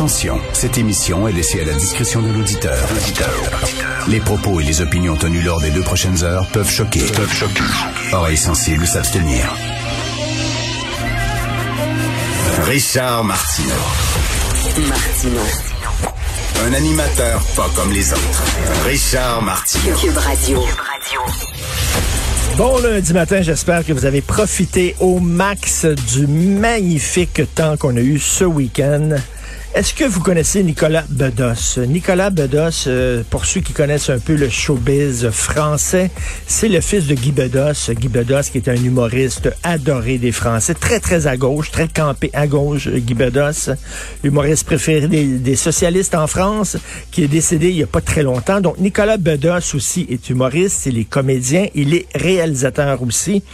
Attention, cette émission est laissée à la discrétion de l'auditeur. Les propos et les opinions tenues lors des deux prochaines heures peuvent choquer. Peuvent choquer. Oreilles sensibles s'abstenir. Richard Martineau. Un animateur pas comme les autres. Richard Martineau. Cube Radio. Bon lundi matin, j'espère que vous avez profité au max du magnifique temps qu'on a eu ce week-end. Est-ce que vous connaissez Nicolas Bedos? Nicolas Bedos, euh, pour ceux qui connaissent un peu le showbiz français, c'est le fils de Guy Bedos. Guy Bedos qui est un humoriste adoré des Français, très très à gauche, très campé à gauche, Guy Bedos, humoriste préféré des, des socialistes en France, qui est décédé il y a pas très longtemps. Donc Nicolas Bedos aussi est humoriste, il est comédien, il est réalisateur aussi.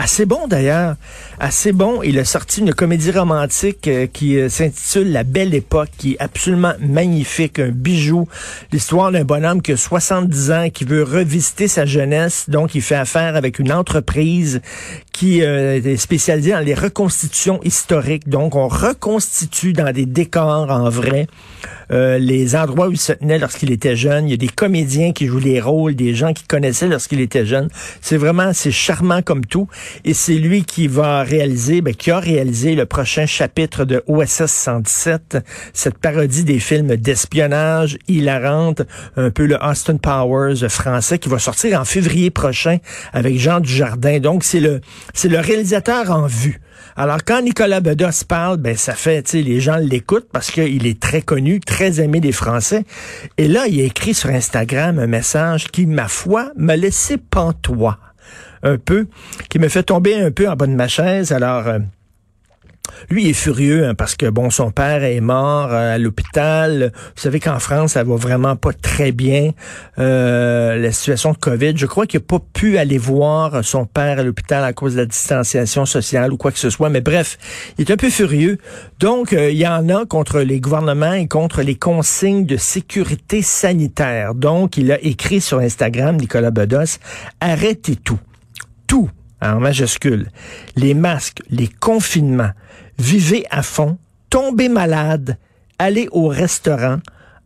Assez bon d'ailleurs, assez bon. Il a sorti une comédie romantique euh, qui euh, s'intitule La Belle Époque, qui est absolument magnifique, un bijou. L'histoire d'un bonhomme qui a 70 ans, qui veut revisiter sa jeunesse, donc il fait affaire avec une entreprise qui euh, est spécialisée dans les reconstitutions historiques. Donc on reconstitue dans des décors en vrai. Euh, les endroits où il se tenait lorsqu'il était jeune. Il y a des comédiens qui jouent les rôles, des gens qui connaissaient lorsqu'il était jeune. C'est vraiment, c'est charmant comme tout. Et c'est lui qui va réaliser, ben, qui a réalisé le prochain chapitre de OSS 117, cette parodie des films d'espionnage hilarante, un peu le Austin Powers français, qui va sortir en février prochain avec Jean Dujardin. Donc, c'est le, c'est le réalisateur en vue. Alors, quand Nicolas Bedos parle, ben, ça fait, tu sais, les gens l'écoutent parce qu'il est très connu, très aimé des Français. Et là, il a écrit sur Instagram un message qui, ma foi, m'a laissé pantois un peu, qui me fait tomber un peu en bas de ma chaise. Alors, euh, lui est furieux hein, parce que bon son père est mort euh, à l'hôpital. Vous savez qu'en France ça va vraiment pas très bien euh, la situation de Covid. Je crois qu'il a pas pu aller voir son père à l'hôpital à cause de la distanciation sociale ou quoi que ce soit. Mais bref, il est un peu furieux. Donc euh, il y en a contre les gouvernements et contre les consignes de sécurité sanitaire. Donc il a écrit sur Instagram Nicolas Bedos arrêtez tout, tout en majuscule, les masques, les confinements, vivez à fond, tombez malade, allez au restaurant,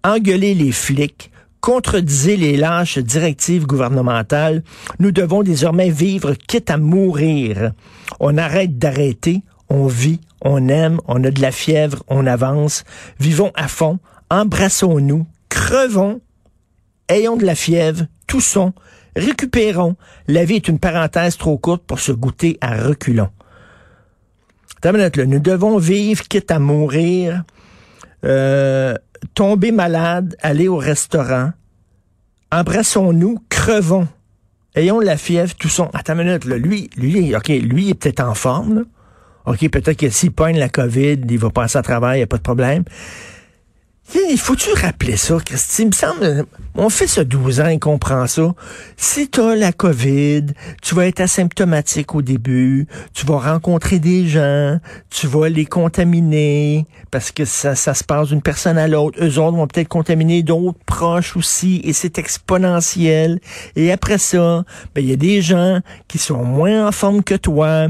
engueulez les flics, contredisez les lâches directives gouvernementales. Nous devons désormais vivre quitte à mourir. On arrête d'arrêter, on vit, on aime, on a de la fièvre, on avance. Vivons à fond, embrassons-nous, crevons, ayons de la fièvre, toussons, récupérons. La vie est une parenthèse trop courte pour se goûter à reculons. Nous devons vivre quitte à mourir, euh, tomber malade, aller au restaurant. Embrassons-nous, crevons. Ayons la fièvre, toussons. Attends une minute, là. Lui, lui, OK, lui, est peut-être en forme, là. OK, peut-être que s'il pogne la COVID, il va passer à travail, il n'y a pas de problème. Il faut-tu rappeler ça, Christy? Il me semble, on fait ce 12 ans et comprend ça. Si tu as la COVID, tu vas être asymptomatique au début, tu vas rencontrer des gens, tu vas les contaminer, parce que ça, ça se passe d'une personne à l'autre. Eux autres vont peut-être contaminer d'autres proches aussi, et c'est exponentiel. Et après ça, ben, il y a des gens qui sont moins en forme que toi,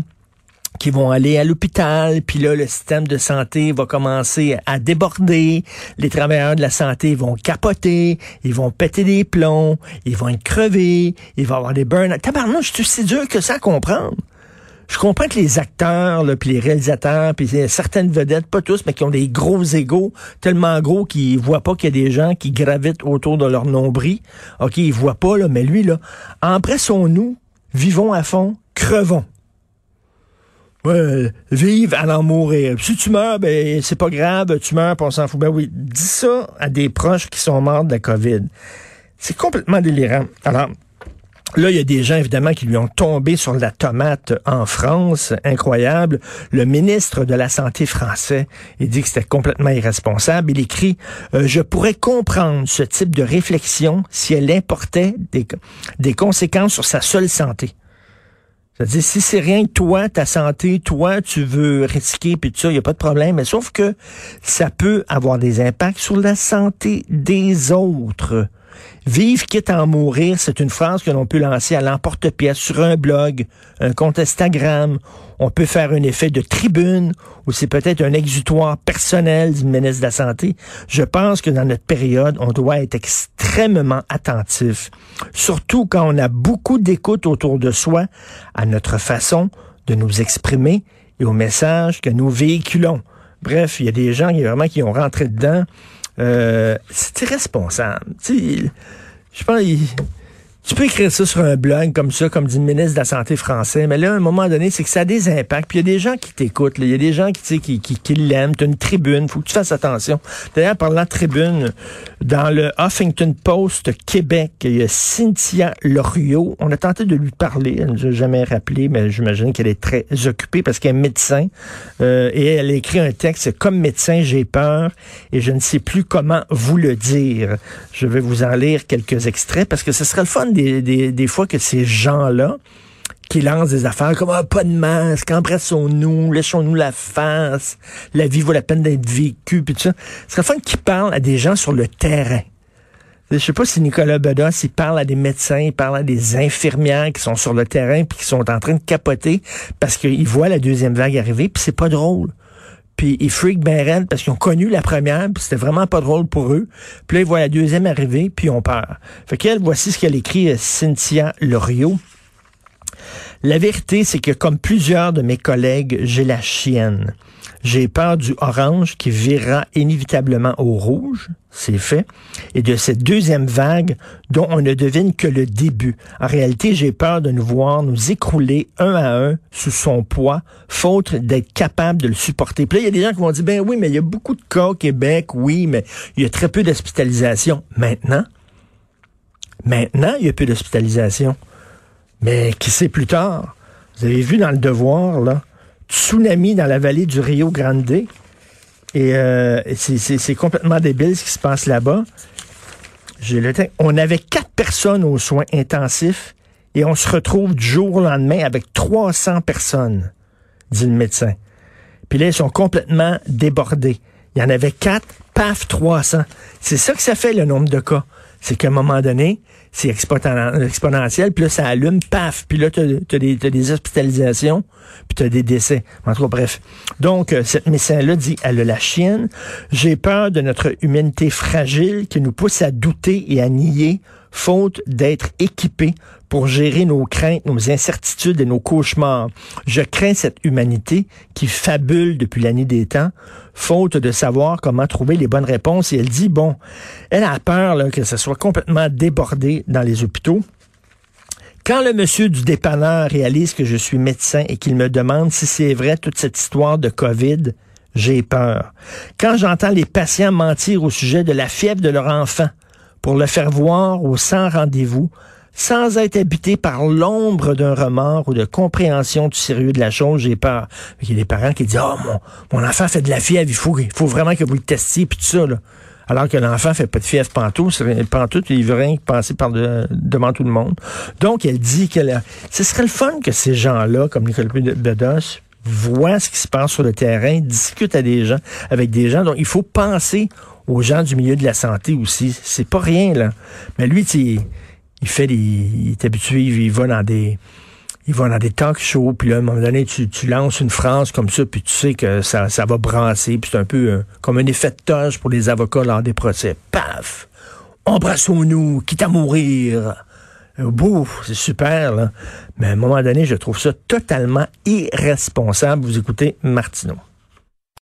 qui vont aller à l'hôpital, puis là, le système de santé va commencer à déborder, les travailleurs de la santé vont capoter, ils vont péter des plombs, ils vont être crevés, ils vont avoir des burn Tabarnouche, suis si dur que ça à comprendre. Je comprends que les acteurs, puis les réalisateurs, puis certaines vedettes, pas tous, mais qui ont des gros égaux, tellement gros qu'ils voient pas qu'il y a des gens qui gravitent autour de leur nombril. OK, ils voient pas, là, mais lui, là, empressons-nous, vivons à fond, crevons. Vive à en mourir. Si tu meurs, ben c'est pas grave, tu meurs, puis on s'en fout. Ben oui, dis ça à des proches qui sont morts de la COVID. C'est complètement délirant. Alors, Là, il y a des gens, évidemment, qui lui ont tombé sur la tomate en France. Incroyable. Le ministre de la Santé français, il dit que c'était complètement irresponsable. Il écrit, euh, je pourrais comprendre ce type de réflexion si elle importait des conséquences sur sa seule santé. Si c'est rien que toi, ta santé, toi, tu veux risquer, puis tout ça, il n'y a pas de problème. Mais sauf que ça peut avoir des impacts sur la santé des autres. Vive quitte à en mourir, c'est une phrase que l'on peut lancer à l'emporte-pièce sur un blog, un compte Instagram. On peut faire un effet de tribune ou c'est peut-être un exutoire personnel du ministre de la Santé. Je pense que dans notre période, on doit être extrêmement attentif, surtout quand on a beaucoup d'écoute autour de soi à notre façon de nous exprimer et au message que nous véhiculons. Bref, il y a des gens qui vraiment qui ont rentré dedans. Euh, c'est irresponsable. Je pense tu peux écrire ça sur un blog comme ça, comme dit le ministre de la Santé français, mais là, à un moment donné, c'est que ça a des impacts. Puis il y a des gens qui t'écoutent, il y a des gens qui, qui, qui, qui l'aiment. Tu as une tribune, faut que tu fasses attention. D'ailleurs, parlant de tribune, dans le Huffington Post Québec, il y a Cynthia Loriot. On a tenté de lui parler, elle ne nous a jamais rappelé, mais j'imagine qu'elle est très occupée parce qu'elle est médecin. Euh, et elle a écrit un texte, comme médecin, j'ai peur et je ne sais plus comment vous le dire. Je vais vous en lire quelques extraits parce que ce serait le fun des, fois que ces gens-là, qui lancent des affaires comme ah, pas de masque, embrassons-nous, laissons-nous la face, la vie vaut la peine d'être vécue, puis tout ça. Ce serait fun qu'ils parlent à des gens sur le terrain. Je sais pas si Nicolas Bedos, il parle à des médecins, il parle à des infirmières qui sont sur le terrain puis qui sont en train de capoter parce qu'ils voient la deuxième vague arriver, puis c'est pas drôle puis ils freak ben parce qu'ils ont connu la première, puis c'était vraiment pas drôle pour eux. Puis là, ils voient la deuxième arriver, puis ils ont peur. Fait qu'elle, voici ce qu'elle écrit, euh, Cynthia Loriot. La vérité, c'est que comme plusieurs de mes collègues, j'ai la chienne. J'ai peur du orange qui virera inévitablement au rouge, c'est fait, et de cette deuxième vague dont on ne devine que le début. En réalité, j'ai peur de nous voir nous écrouler un à un sous son poids, faute d'être capable de le supporter. Puis là, il y a des gens qui vont dire, ben oui, mais il y a beaucoup de cas au Québec, oui, mais il y a très peu d'hospitalisation. Maintenant, maintenant, il y a peu d'hospitalisation. Mais qui sait plus tard? Vous avez vu dans le devoir, là, tsunami dans la vallée du Rio Grande. Et euh, c'est complètement débile ce qui se passe là-bas. Le on avait quatre personnes aux soins intensifs et on se retrouve du jour au lendemain avec 300 personnes, dit le médecin. Puis là, ils sont complètement débordés. Il y en avait quatre, paf, 300. C'est ça que ça fait, le nombre de cas. C'est qu'à un moment donné, c'est exponentiel, puis là, ça allume, paf, puis là, tu as, des hospitalisations, puis tu des décès. En tout cas, bref. Donc, euh, cette médecin-là dit, elle la chienne. J'ai peur de notre humanité fragile qui nous pousse à douter et à nier faute d'être équipés pour gérer nos craintes, nos incertitudes et nos cauchemars. Je crains cette humanité qui fabule depuis l'année des temps, faute de savoir comment trouver les bonnes réponses. Et elle dit, bon, elle a peur là, que ça soit complètement débordé dans les hôpitaux. Quand le monsieur du dépanneur réalise que je suis médecin et qu'il me demande si c'est vrai toute cette histoire de COVID, j'ai peur. Quand j'entends les patients mentir au sujet de la fièvre de leur enfant, pour le faire voir au sans rendez-vous, sans être habité par l'ombre d'un remords ou de compréhension du sérieux de la chose, j'ai peur. Il y a des parents qui disent, oh, mon, mon enfant fait de la fièvre, il faut, faut vraiment que vous le testiez, puis tout ça, là. Alors que l'enfant fait pas de fièvre pantoute, pantoute, il veut rien passer par devant tout le monde. Donc, elle dit que ce serait le fun que ces gens-là, comme Nicolas Bedos, voient ce qui se passe sur le terrain, discutent à des gens, avec des gens. Donc, il faut penser aux gens du milieu de la santé aussi. C'est pas rien, là. Mais lui, il, fait des, il est habitué, il va dans des, il va dans des talk shows, puis là, à un moment donné, tu, lances une phrase comme ça, puis tu sais que ça, va brasser, puis c'est un peu euh, comme un effet de toge pour les avocats lors des procès. Paf! Embrassons-nous, quitte à mourir. Euh, Beau, c'est super, là. Mais à un moment donné, je trouve ça totalement irresponsable. Vous écoutez Martineau.